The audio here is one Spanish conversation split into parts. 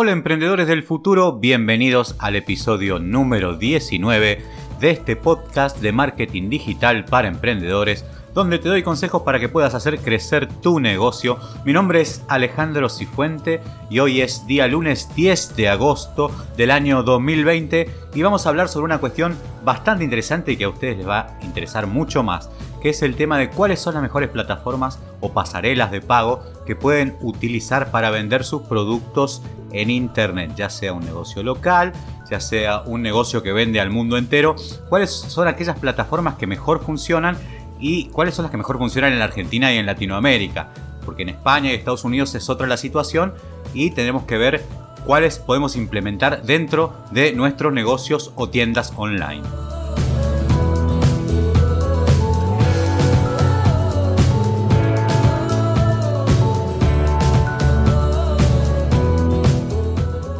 Hola emprendedores del futuro, bienvenidos al episodio número 19 de este podcast de marketing digital para emprendedores donde te doy consejos para que puedas hacer crecer tu negocio. Mi nombre es Alejandro Cifuente y hoy es día lunes 10 de agosto del año 2020 y vamos a hablar sobre una cuestión bastante interesante y que a ustedes les va a interesar mucho más, que es el tema de cuáles son las mejores plataformas o pasarelas de pago que pueden utilizar para vender sus productos en Internet, ya sea un negocio local, ya sea un negocio que vende al mundo entero, cuáles son aquellas plataformas que mejor funcionan y cuáles son las que mejor funcionan en Argentina y en Latinoamérica. Porque en España y Estados Unidos es otra la situación y tenemos que ver cuáles podemos implementar dentro de nuestros negocios o tiendas online.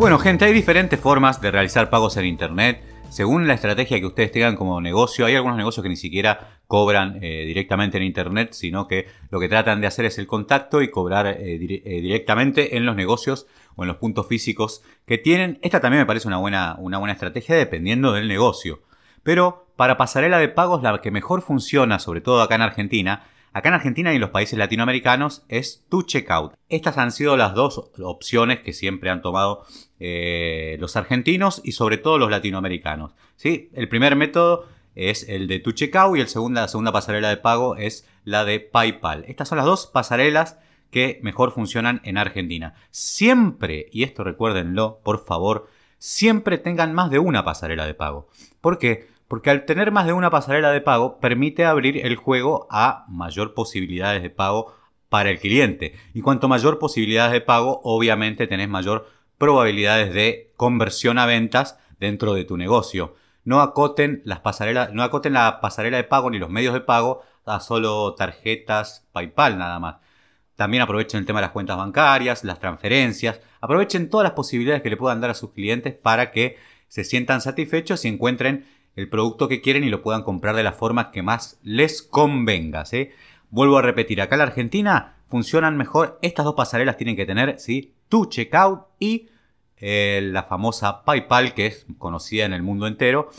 Bueno gente, hay diferentes formas de realizar pagos en Internet según la estrategia que ustedes tengan como negocio, hay algunos negocios que ni siquiera cobran eh, directamente en Internet, sino que lo que tratan de hacer es el contacto y cobrar eh, eh, directamente en los negocios o en los puntos físicos que tienen. Esta también me parece una buena, una buena estrategia dependiendo del negocio. Pero para pasarela de pagos, la que mejor funciona, sobre todo acá en Argentina, Acá en Argentina y en los países latinoamericanos es tu checkout. Estas han sido las dos opciones que siempre han tomado eh, los argentinos y sobre todo los latinoamericanos. ¿sí? El primer método es el de tu checkout y el segunda, la segunda pasarela de pago es la de PayPal. Estas son las dos pasarelas que mejor funcionan en Argentina. Siempre, y esto recuérdenlo por favor, siempre tengan más de una pasarela de pago. ¿Por qué? Porque al tener más de una pasarela de pago permite abrir el juego a mayor posibilidades de pago para el cliente. Y cuanto mayor posibilidades de pago, obviamente tenés mayor probabilidades de conversión a ventas dentro de tu negocio. No acoten las pasarelas, no acoten la pasarela de pago ni los medios de pago a solo tarjetas PayPal nada más. También aprovechen el tema de las cuentas bancarias, las transferencias, aprovechen todas las posibilidades que le puedan dar a sus clientes para que se sientan satisfechos y encuentren el producto que quieren y lo puedan comprar de la forma que más les convenga. Vuelvo a repetir, acá en la Argentina funcionan mejor, estas dos pasarelas tienen que tener ¿sí? tu checkout y eh, la famosa PayPal que es conocida en el mundo entero.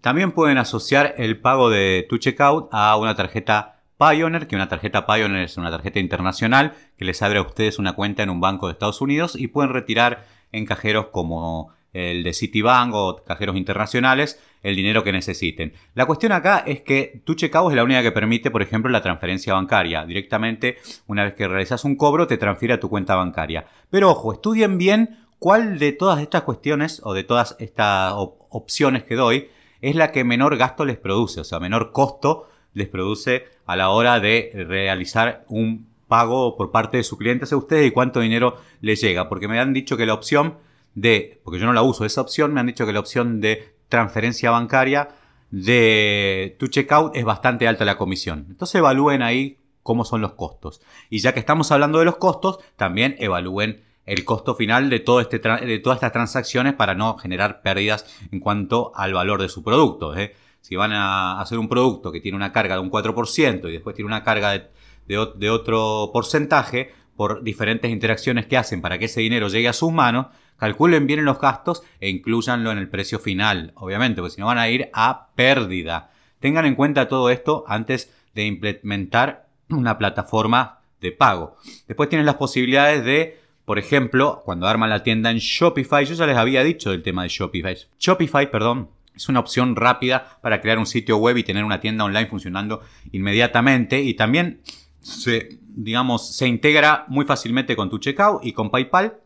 También pueden asociar el pago de tu checkout a una tarjeta Pioneer, que una tarjeta Pioneer es una tarjeta internacional que les abre a ustedes una cuenta en un banco de Estados Unidos y pueden retirar en cajeros como el de Citibank o cajeros internacionales, el dinero que necesiten. La cuestión acá es que tu checkout es la única que permite, por ejemplo, la transferencia bancaria. Directamente, una vez que realizas un cobro, te transfiere a tu cuenta bancaria. Pero ojo, estudien bien cuál de todas estas cuestiones o de todas estas opciones que doy es la que menor gasto les produce, o sea, menor costo les produce a la hora de realizar un pago por parte de su cliente hacia ustedes y cuánto dinero les llega. Porque me han dicho que la opción de, porque yo no la uso esa opción, me han dicho que la opción de transferencia bancaria de tu checkout es bastante alta la comisión. Entonces evalúen ahí cómo son los costos. Y ya que estamos hablando de los costos, también evalúen el costo final de, todo este de todas estas transacciones para no generar pérdidas en cuanto al valor de su producto. ¿eh? Si van a hacer un producto que tiene una carga de un 4% y después tiene una carga de, de otro porcentaje, por diferentes interacciones que hacen para que ese dinero llegue a sus manos, calculen bien los gastos e incluyanlo en el precio final, obviamente, porque si no van a ir a pérdida. Tengan en cuenta todo esto antes de implementar una plataforma de pago. Después tienen las posibilidades de, por ejemplo, cuando arman la tienda en Shopify, yo ya les había dicho del tema de Shopify. Shopify, perdón, es una opción rápida para crear un sitio web y tener una tienda online funcionando inmediatamente y también se, digamos, se integra muy fácilmente con tu checkout y con PayPal,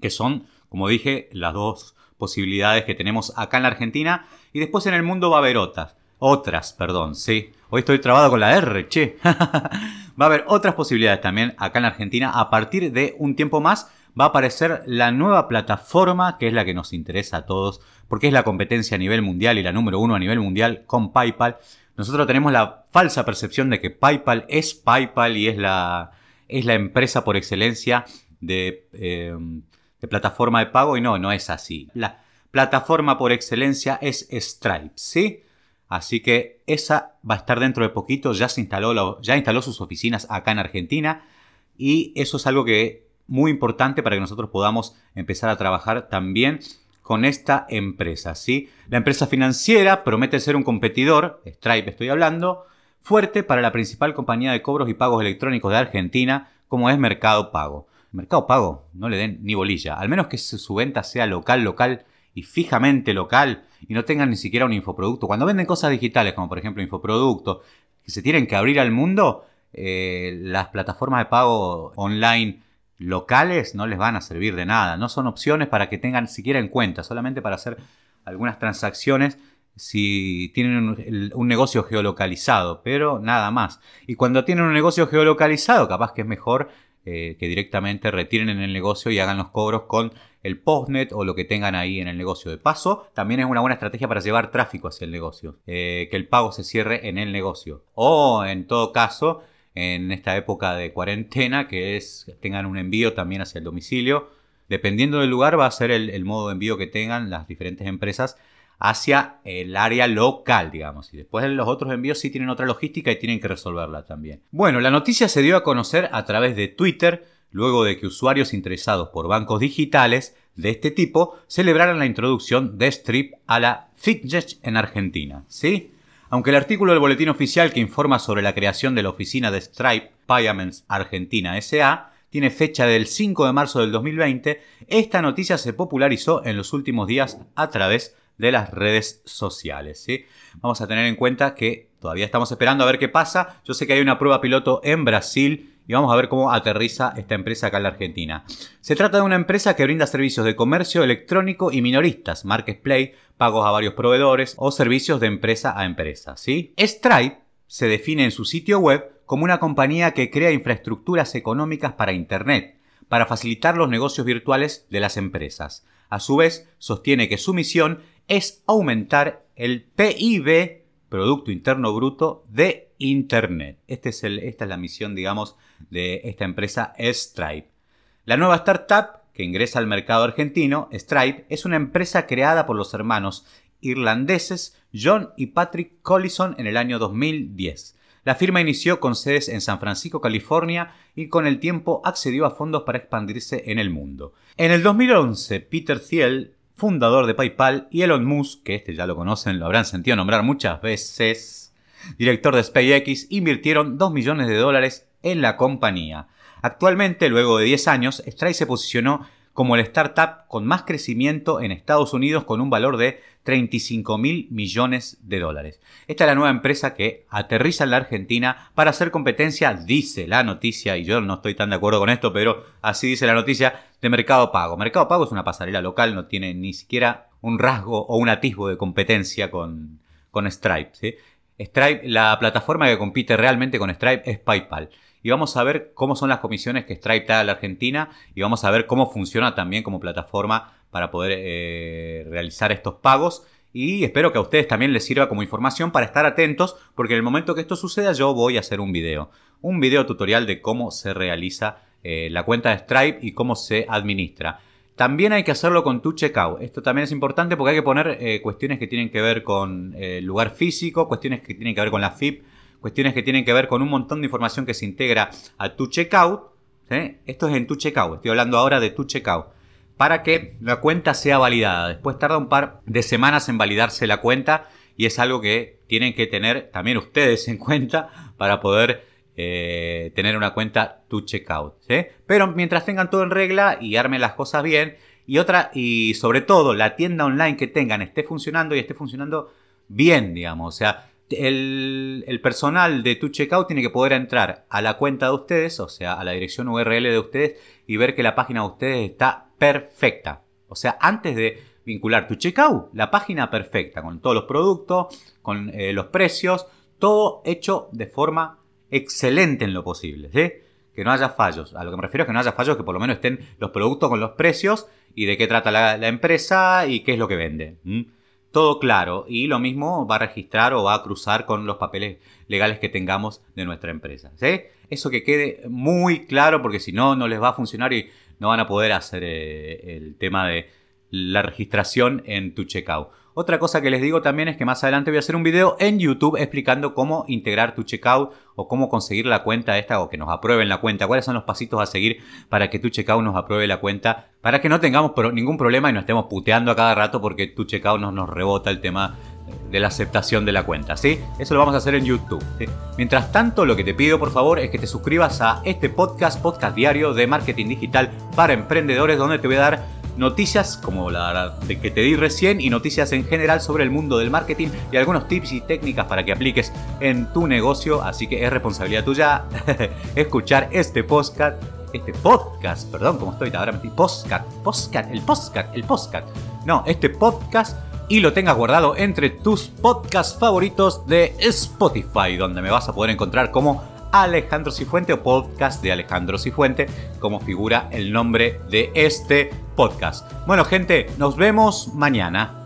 que son, como dije, las dos posibilidades que tenemos acá en la Argentina. Y después en el mundo va a haber otras. Otras, perdón, sí. Hoy estoy trabado con la R, che. va a haber otras posibilidades también acá en la Argentina. A partir de un tiempo más va a aparecer la nueva plataforma que es la que nos interesa a todos, porque es la competencia a nivel mundial y la número uno a nivel mundial con PayPal. Nosotros tenemos la falsa percepción de que PayPal es PayPal y es la, es la empresa por excelencia de, eh, de plataforma de pago y no, no es así. La plataforma por excelencia es Stripe, ¿sí? Así que esa va a estar dentro de poquito, ya se instaló, ya instaló sus oficinas acá en Argentina y eso es algo que muy importante para que nosotros podamos empezar a trabajar también con esta empresa. ¿sí? La empresa financiera promete ser un competidor, Stripe estoy hablando, fuerte para la principal compañía de cobros y pagos electrónicos de Argentina, como es Mercado Pago. Mercado Pago, no le den ni bolilla, al menos que su venta sea local, local y fijamente local y no tengan ni siquiera un infoproducto. Cuando venden cosas digitales, como por ejemplo infoproductos, que se tienen que abrir al mundo, eh, las plataformas de pago online locales no les van a servir de nada. No son opciones para que tengan siquiera en cuenta, solamente para hacer algunas transacciones si tienen un, negocio geolocalizado, pero nada más. Y cuando tienen un negocio geolocalizado, capaz que es mejor eh, que directamente retiren en el negocio y hagan los cobros con el postnet o lo que tengan ahí en el negocio. De paso, también es una buena estrategia para llevar tráfico hacia el negocio, eh, que el pago se cierre en el negocio. O en todo caso, en esta época de cuarentena, que es tengan un envío también hacia el domicilio. Dependiendo del lugar va a ser el, modo de envío que tengan las diferentes empresas hacia el área local, digamos. Y después los otros envíos sí tienen otra logística y tienen que resolverla también. Bueno, la noticia se dio a conocer a través de Twitter luego de que usuarios interesados por bancos digitales de este tipo celebraran la introducción de Strip a la Fitness en Argentina. ¿Sí? Aunque el artículo del boletín oficial que informa sobre la creación de la oficina de Stripe Payments Argentina SA tiene fecha del 5 de marzo del 2020, esta noticia se popularizó en los últimos días a través de las redes sociales. Vamos a tener en cuenta que todavía estamos esperando a ver qué pasa. Yo sé que hay una prueba piloto en Brasil y vamos a ver cómo aterriza esta empresa acá en la Argentina. Se trata de una empresa que brinda servicios de comercio electrónico y minoristas, marketplace, pagos a varios proveedores o servicios de empresa a empresa. Stripe se define en su sitio web como una compañía que crea infraestructuras económicas para Internet, para facilitar los negocios virtuales de las empresas. A su vez, sostiene que su misión es aumentar el PIB, Producto Interno Bruto, de Internet. Este es esta es la misión, digamos, de esta empresa Stripe. La nueva startup que ingresa al mercado argentino, Stripe es una empresa creada por los hermanos irlandeses John y Patrick Collison en el año 2010. La firma inició con sedes en San Francisco, California, y con el tiempo accedió a fondos para expandirse en el mundo. En el 2011, Peter Thiel, fundador de PayPal, y Elon Musk, que este ya lo conocen, lo habrán sentido nombrar muchas veces, director de SpaceX, invirtieron 2 millones de dólares en la compañía. Actualmente, luego de 10 años, Stripe se posicionó como la startup con más crecimiento en Estados Unidos con un valor de 35 mil millones de dólares. Esta es la nueva empresa que aterriza en la Argentina para hacer competencia, dice la noticia, y yo no estoy tan de acuerdo con esto, pero así dice la noticia, de Mercado Pago. Mercado Pago es una pasarela local, no tiene ni siquiera un rasgo o un atisbo de competencia con, con Stripe. Stripe, la plataforma que compite realmente con Stripe es PayPal y vamos a ver cómo son las comisiones que Stripe da a la Argentina y vamos a ver cómo funciona también como plataforma para poder eh, realizar estos pagos. Y espero que a ustedes también les sirva como información para estar atentos, porque en el momento que esto suceda yo voy a hacer un video. Un video tutorial de cómo se realiza eh, la cuenta de Stripe y cómo se administra. También hay que hacerlo con tu checkout. Esto también es importante porque hay que poner eh, cuestiones que tienen que ver con el lugar físico, cuestiones que tienen que ver con la FIP, cuestiones que tienen que ver con un montón de información que se integra a tu checkout. Esto es en tu checkout, estoy hablando ahora de tu checkout. Para que la cuenta sea validada. Después tarda un par de semanas en validarse la cuenta y es algo que tienen que tener también ustedes en cuenta para poder eh, tener una cuenta tu checkout. Pero mientras tengan todo en regla y armen las cosas bien y otra y sobre todo la tienda online que tengan esté funcionando y esté funcionando bien, digamos. O sea, el, personal de tu checkout tiene que poder entrar a la cuenta de ustedes, o sea, a la dirección URL de ustedes y ver que la página de ustedes está perfecta. O sea, antes de vincular tu checkout, la página perfecta, con todos los productos, con eh, los precios, todo hecho de forma excelente en lo posible. Que no haya fallos. A lo que me refiero es que no haya fallos, que por lo menos estén los productos con los precios y de qué trata la, empresa y qué es lo que vende todo claro y lo mismo va a registrar o va a cruzar con los papeles legales que tengamos de nuestra empresa. ¿sí? Eso que quede muy claro porque si no, no les va a funcionar y no van a poder hacer eh, el tema de la registración en tu checkout. Otra cosa que les digo también es que más adelante voy a hacer un video en YouTube explicando cómo integrar tu checkout o cómo conseguir la cuenta esta o que nos aprueben la cuenta. Cuáles son los pasitos a seguir para que tu checkout nos apruebe la cuenta. Para que no tengamos ningún problema y no estemos puteando a cada rato porque tu checkout nos, nos rebota el tema de la aceptación de la cuenta, ¿sí? Eso lo vamos a hacer en YouTube. Mientras tanto, lo que te pido por favor es que te suscribas a este podcast, podcast diario de marketing digital para emprendedores, donde te voy a dar noticias como la que te di recién y noticias en general sobre el mundo del marketing y algunos tips y técnicas para que apliques en tu negocio. Así que es responsabilidad tuya escuchar este podcast. Este podcast, perdón, como estoy ahora metí podcast, podcast, el podcast, el podcast. No, este podcast y lo tengas guardado entre tus podcasts favoritos de Spotify, donde me vas a poder encontrar como Alejandro Cifuente o podcast de Alejandro Cifuente, como figura el nombre de este Bueno, gente, nos vemos mañana.